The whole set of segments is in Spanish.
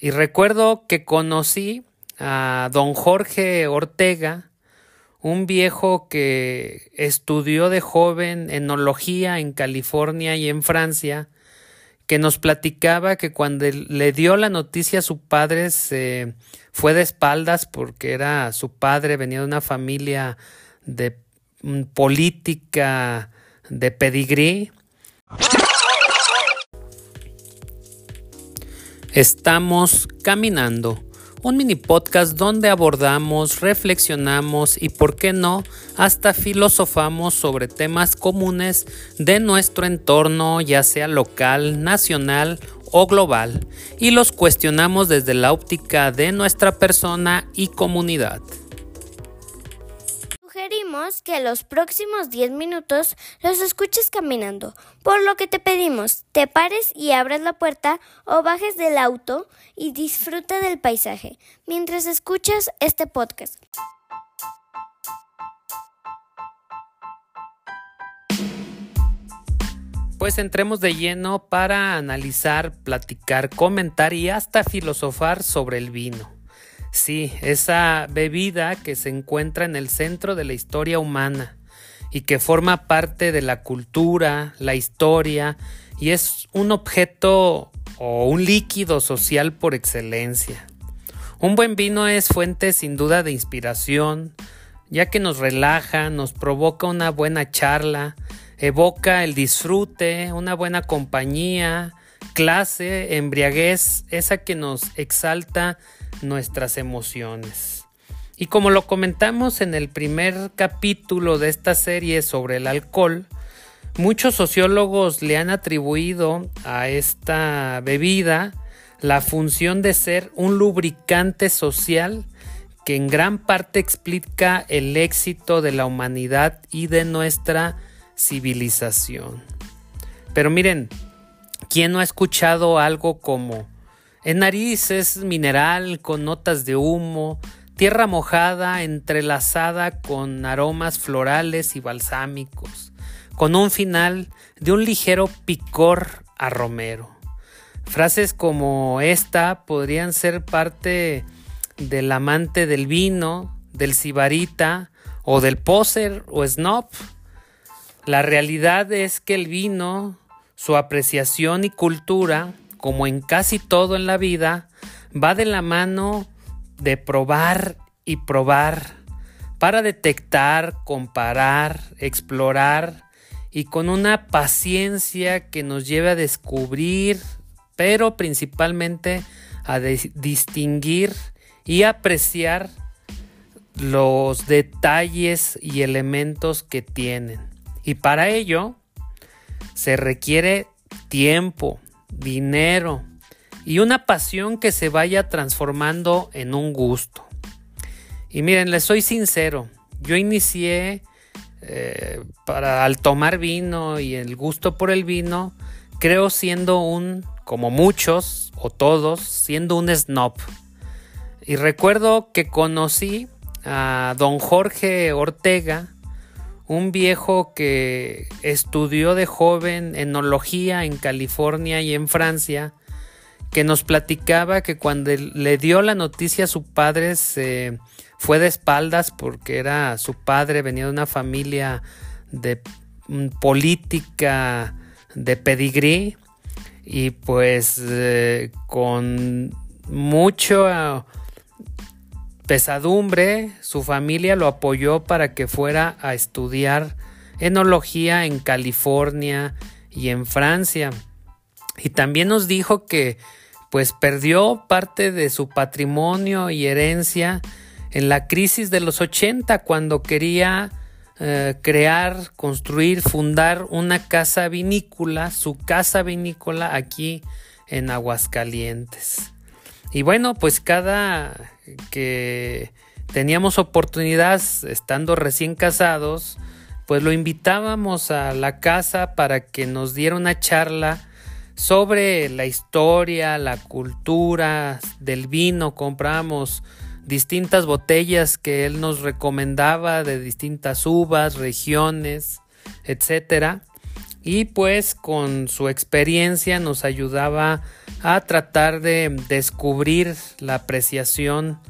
Y recuerdo que conocí a don Jorge Ortega, un viejo que estudió de joven enología en California y en Francia, que nos platicaba que cuando le dio la noticia a su padre se fue de espaldas porque era su padre, venía de una familia de mm, política de pedigrí. Estamos caminando un mini podcast donde abordamos, reflexionamos y, por qué no, hasta filosofamos sobre temas comunes de nuestro entorno, ya sea local, nacional o global, y los cuestionamos desde la óptica de nuestra persona y comunidad sugerimos que los próximos 10 minutos los escuches caminando, por lo que te pedimos te pares y abras la puerta o bajes del auto y disfruta del paisaje mientras escuchas este podcast. Pues entremos de lleno para analizar, platicar, comentar y hasta filosofar sobre el vino. Sí, esa bebida que se encuentra en el centro de la historia humana y que forma parte de la cultura, la historia y es un objeto o un líquido social por excelencia. Un buen vino es fuente sin duda de inspiración, ya que nos relaja, nos provoca una buena charla, evoca el disfrute, una buena compañía, clase, embriaguez, esa que nos exalta nuestras emociones. Y como lo comentamos en el primer capítulo de esta serie sobre el alcohol, muchos sociólogos le han atribuido a esta bebida la función de ser un lubricante social que en gran parte explica el éxito de la humanidad y de nuestra civilización. Pero miren, ¿quién no ha escuchado algo como en nariz es mineral con notas de humo, tierra mojada entrelazada con aromas florales y balsámicos, con un final de un ligero picor a romero. Frases como esta podrían ser parte del amante del vino, del sibarita o del poser o snob. La realidad es que el vino, su apreciación y cultura como en casi todo en la vida, va de la mano de probar y probar para detectar, comparar, explorar y con una paciencia que nos lleve a descubrir, pero principalmente a distinguir y apreciar los detalles y elementos que tienen. Y para ello se requiere tiempo, dinero y una pasión que se vaya transformando en un gusto. Y miren, les soy sincero, yo inicié eh, para al tomar vino y el gusto por el vino, creo siendo un, como muchos o todos, siendo un snob. Y recuerdo que conocí a don Jorge Ortega, un viejo que estudió de joven enología en California y en Francia, que nos platicaba que cuando le dio la noticia a su padre se fue de espaldas porque era su padre, venía de una familia de mm, política de pedigrí y pues eh, con mucho pesadumbre, su familia lo apoyó para que fuera a estudiar enología en California y en Francia. Y también nos dijo que pues perdió parte de su patrimonio y herencia en la crisis de los 80 cuando quería eh, crear, construir, fundar una casa vinícola, su casa vinícola aquí en Aguascalientes. Y bueno, pues cada que teníamos oportunidad estando recién casados, pues lo invitábamos a la casa para que nos diera una charla sobre la historia, la cultura del vino. Compramos distintas botellas que él nos recomendaba de distintas uvas, regiones, etcétera. Y pues con su experiencia nos ayudaba a tratar de descubrir la apreciación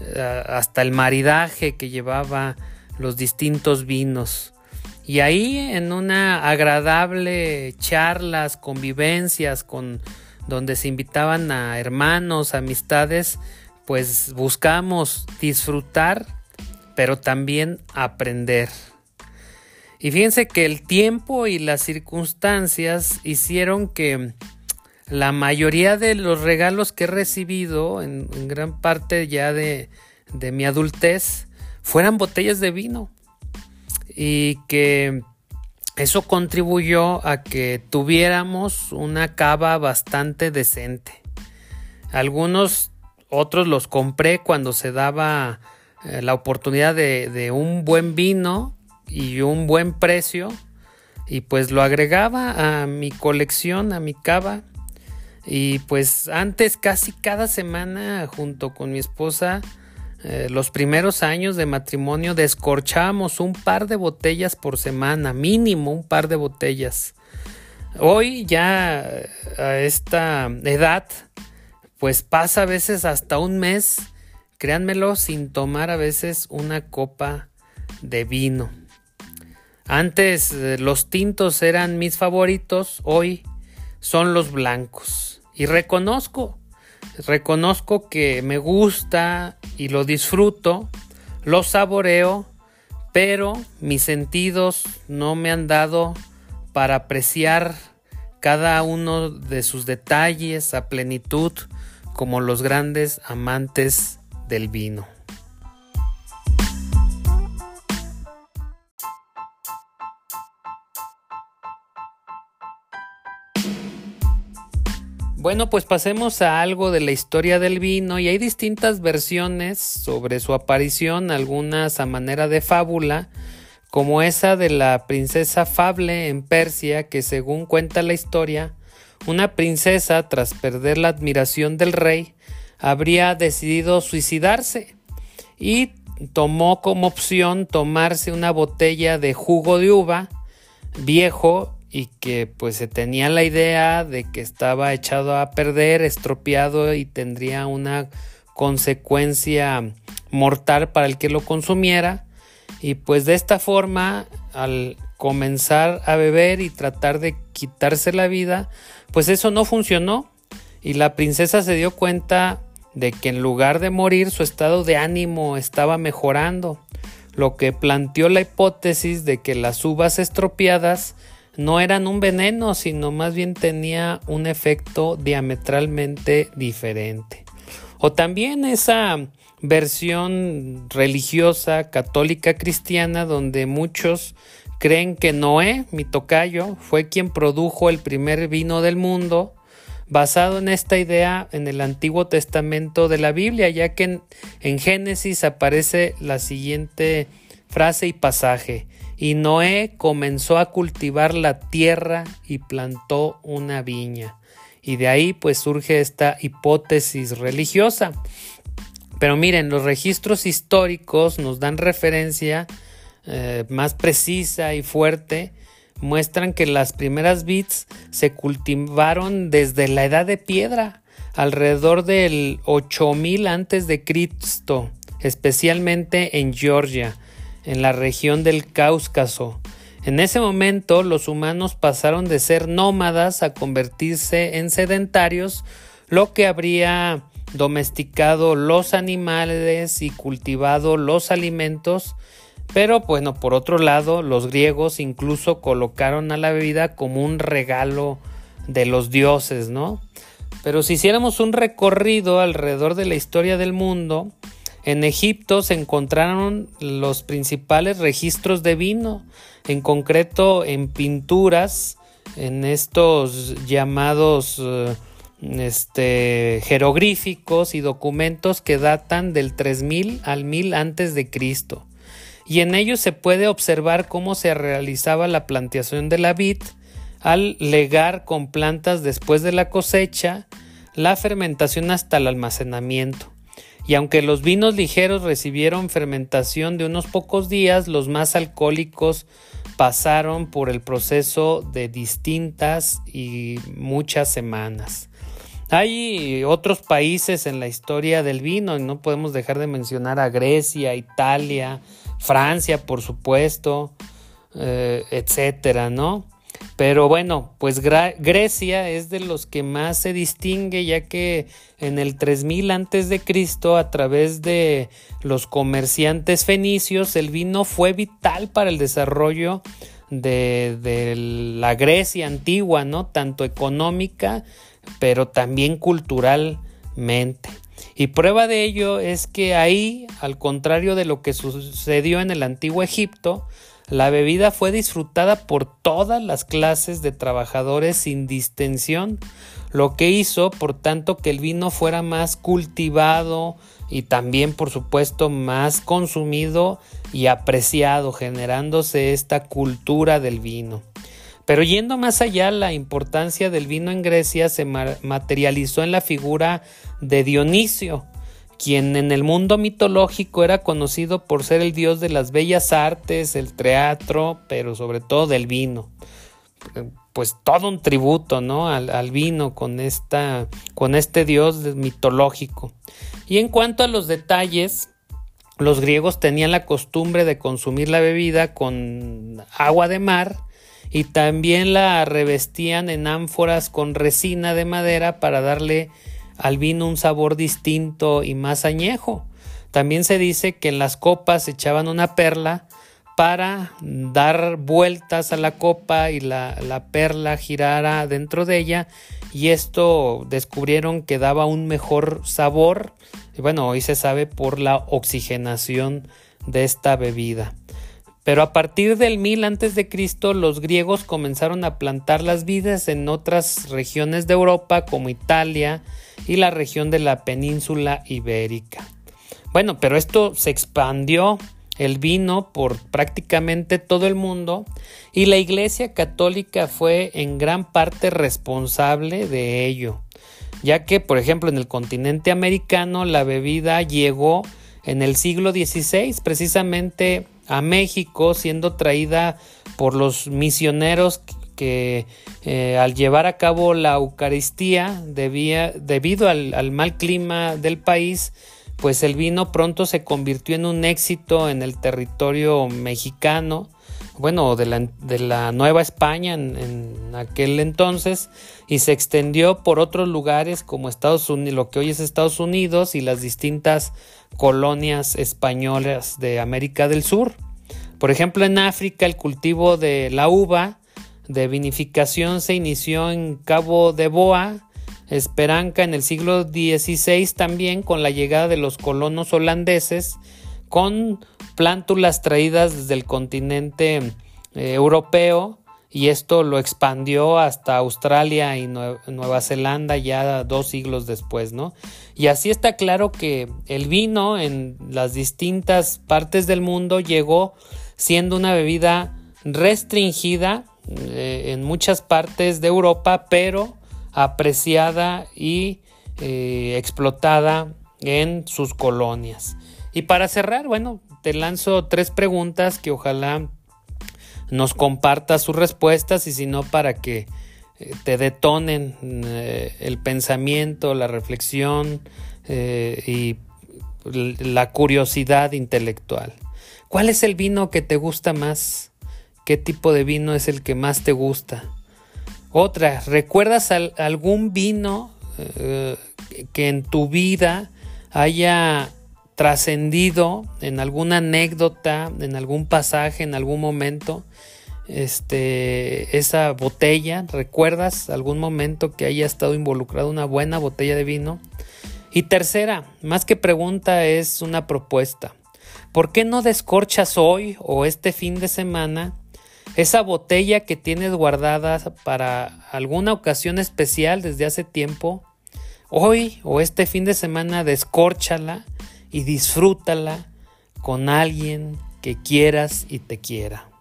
eh, hasta el maridaje que llevaba los distintos vinos. Y ahí en una agradable charlas, convivencias con donde se invitaban a hermanos, amistades, pues buscamos disfrutar, pero también aprender. Y fíjense que el tiempo y las circunstancias hicieron que la mayoría de los regalos que he recibido, en, gran parte ya de, mi adultez, fueran botellas de vino. Y que eso contribuyó a que tuviéramos una cava bastante decente. Algunos otros los compré cuando se daba eh, la oportunidad de, un buen vino y un buen precio y pues lo agregaba a mi colección, a mi cava y pues antes casi cada semana junto con mi esposa eh, los primeros años de matrimonio descorchábamos un par de botellas por semana, mínimo un par de botellas. Hoy ya a esta edad pues pasa a veces hasta un mes, créanmelo, sin tomar a veces una copa de vino. Antes eh, los tintos eran mis favoritos, hoy son los blancos. Y reconozco, reconozco que me gusta y lo disfruto, lo saboreo, pero mis sentidos no me han dado para apreciar cada uno de sus detalles a plenitud como los grandes amantes del vino. Bueno, pues pasemos a algo de la historia del vino y hay distintas versiones sobre su aparición, algunas a manera de fábula, como esa de la princesa Fable en Persia, que según cuenta la historia, una princesa, tras perder la admiración del rey, habría decidido suicidarse y tomó como opción tomarse una botella de jugo de uva viejo y que pues se tenía la idea de que estaba echado a perder, estropeado y tendría una consecuencia mortal para el que lo consumiera. Y pues de esta forma al comenzar a beber y tratar de quitarse la vida pues eso no funcionó. Y la princesa se dio cuenta de que en lugar de morir su estado de ánimo estaba mejorando, lo que planteó la hipótesis de que las uvas estropeadas no eran un veneno, sino más bien tenía un efecto diametralmente diferente. O también esa versión religiosa católica cristiana donde muchos creen que Noé, mi tocayo, fue quien produjo el primer vino del mundo, basado en esta idea en el Antiguo Testamento de la Biblia, ya que en, en Génesis aparece la siguiente frase y pasaje. Y Noé comenzó a cultivar la tierra y plantó una viña. Y de ahí pues surge esta hipótesis religiosa. Pero miren, los registros históricos nos dan referencia eh, más precisa y fuerte. Muestran que las primeras bits se cultivaron desde la edad de piedra, alrededor del 8000 antes de Cristo, especialmente en Georgia en la región del Cáucaso. En ese momento los humanos pasaron de ser nómadas a convertirse en sedentarios, lo que habría domesticado los animales y cultivado los alimentos, pero bueno, por otro lado, los griegos incluso colocaron a la bebida como un regalo de los dioses, ¿no? Pero si hiciéramos un recorrido alrededor de la historia del mundo, en Egipto se encontraron los principales registros de vino, en concreto en pinturas, en estos llamados eh, este, jeroglíficos y documentos que datan del 3000 al 1000 antes de Cristo. Y en ellos se puede observar cómo se realizaba la plantación de la vid al legar con plantas después de la cosecha, la fermentación hasta el almacenamiento y aunque los vinos ligeros recibieron fermentación de unos pocos días, los más alcohólicos pasaron por el proceso de distintas y muchas semanas. Hay otros países en la historia del vino, y no podemos dejar de mencionar a Grecia, Italia, Francia, por supuesto, eh, etcétera, ¿no? Pero bueno, pues Grecia es de los que más se distingue ya que en el 3000 antes de Cristo a través de los comerciantes fenicios el vino fue vital para el desarrollo de, de la Grecia antigua, ¿no? Tanto económica pero también culturalmente. Y prueba de ello es que ahí, al contrario de lo que sucedió en el antiguo Egipto, la bebida fue disfrutada por todas las clases de trabajadores sin distensión, lo que hizo, por tanto, que el vino fuera más cultivado y también, por supuesto, más consumido y apreciado, generándose esta cultura del vino. Pero yendo más allá, la importancia del vino en Grecia se materializó en la figura de Dionisio, quien en el mundo mitológico era conocido por ser el dios de las bellas artes, el teatro, pero sobre todo del vino. Pues todo un tributo, ¿no? Al, vino con, esta, con este dios mitológico. Y en cuanto a los detalles, los griegos tenían la costumbre de consumir la bebida con agua de mar, y también la revestían en ánforas con resina de madera para darle al vino un sabor distinto y más añejo. También se dice que en las copas echaban una perla para dar vueltas a la copa y la, la, perla girara dentro de ella y esto descubrieron que daba un mejor sabor y bueno hoy se sabe por la oxigenación de esta bebida. Pero a partir del 1000 a.C., los griegos comenzaron a plantar las vides en otras regiones de Europa como Italia y la región de la península ibérica. Bueno, pero esto se expandió el vino por prácticamente todo el mundo y la Iglesia Católica fue en gran parte responsable de ello, ya que, por ejemplo, en el continente americano la bebida llegó en el siglo XVI, precisamente a México, siendo traída por los misioneros que eh, al llevar a cabo la Eucaristía, debía, debido al, mal clima del país, pues el vino pronto se convirtió en un éxito en el territorio mexicano, bueno, de la, de la Nueva España en, aquel entonces, y se extendió por otros lugares como Estados Unidos, lo que hoy es Estados Unidos y las distintas colonias españolas de América del Sur. Por ejemplo, en África el cultivo de la uva de vinificación se inició en Cabo de Boa, Esperanca en el siglo XVI también con la llegada de los colonos holandeses con plántulas traídas desde el continente eh, europeo y esto lo expandió hasta Australia y Nueva Zelanda ya dos siglos después, ¿no? Y así está claro que el vino en las distintas partes del mundo llegó siendo una bebida restringida eh, en muchas partes de Europa, pero apreciada y eh, explotada en sus colonias. Y para cerrar, bueno, te lanzo tres preguntas que ojalá nos comparta sus respuestas y si no para que eh, te detonen eh, el pensamiento, la reflexión eh, y la curiosidad intelectual. ¿Cuál es el vino que te gusta más? ¿Qué tipo de vino es el que más te gusta? Otra, ¿recuerdas algún vino que en tu vida haya trascendido en alguna anécdota, en algún pasaje, en algún momento, este, esa botella, ¿recuerdas algún momento que haya estado involucrado una buena botella de vino? Y tercera, más que pregunta es una propuesta. ¿Por qué no descorchas hoy o este fin de semana esa botella que tienes guardada para alguna ocasión especial desde hace tiempo? Hoy o este fin de semana descórchala y disfrútala con alguien que quieras y te quiera.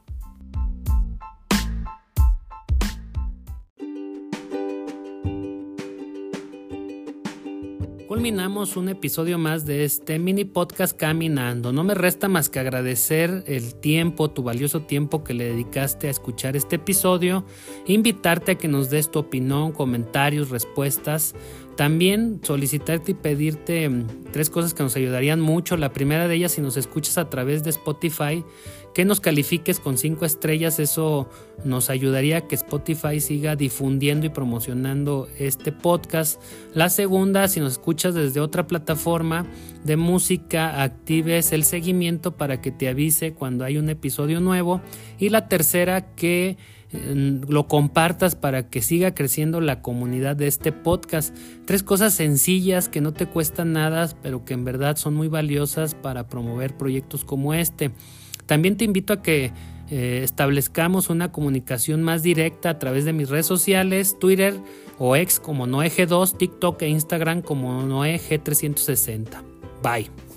Culminamos un episodio más de este mini podcast Caminando. No me resta más que agradecer el tiempo, tu valioso tiempo que le dedicaste a escuchar este episodio, invitarte a que nos des tu opinión, comentarios, respuestas. También solicitarte y pedirte mm, tres cosas que nos ayudarían mucho. La primera de ellas, si nos escuchas a través de Spotify, que nos califiques con cinco estrellas. Eso nos ayudaría a que Spotify siga difundiendo y promocionando este podcast. La segunda, si nos escuchas desde otra plataforma de música, actives el seguimiento para que te avise cuando hay un episodio nuevo. Y la tercera, que mm, lo compartas para que siga creciendo la comunidad de este podcast. Tres cosas sencillas que no te cuestan nada, pero que en verdad son muy valiosas para promover proyectos como este. También te invito a que eh, establezcamos una comunicación más directa a través de mis redes sociales, Twitter o ex como NoeG2, TikTok e Instagram como NoeG360. Bye.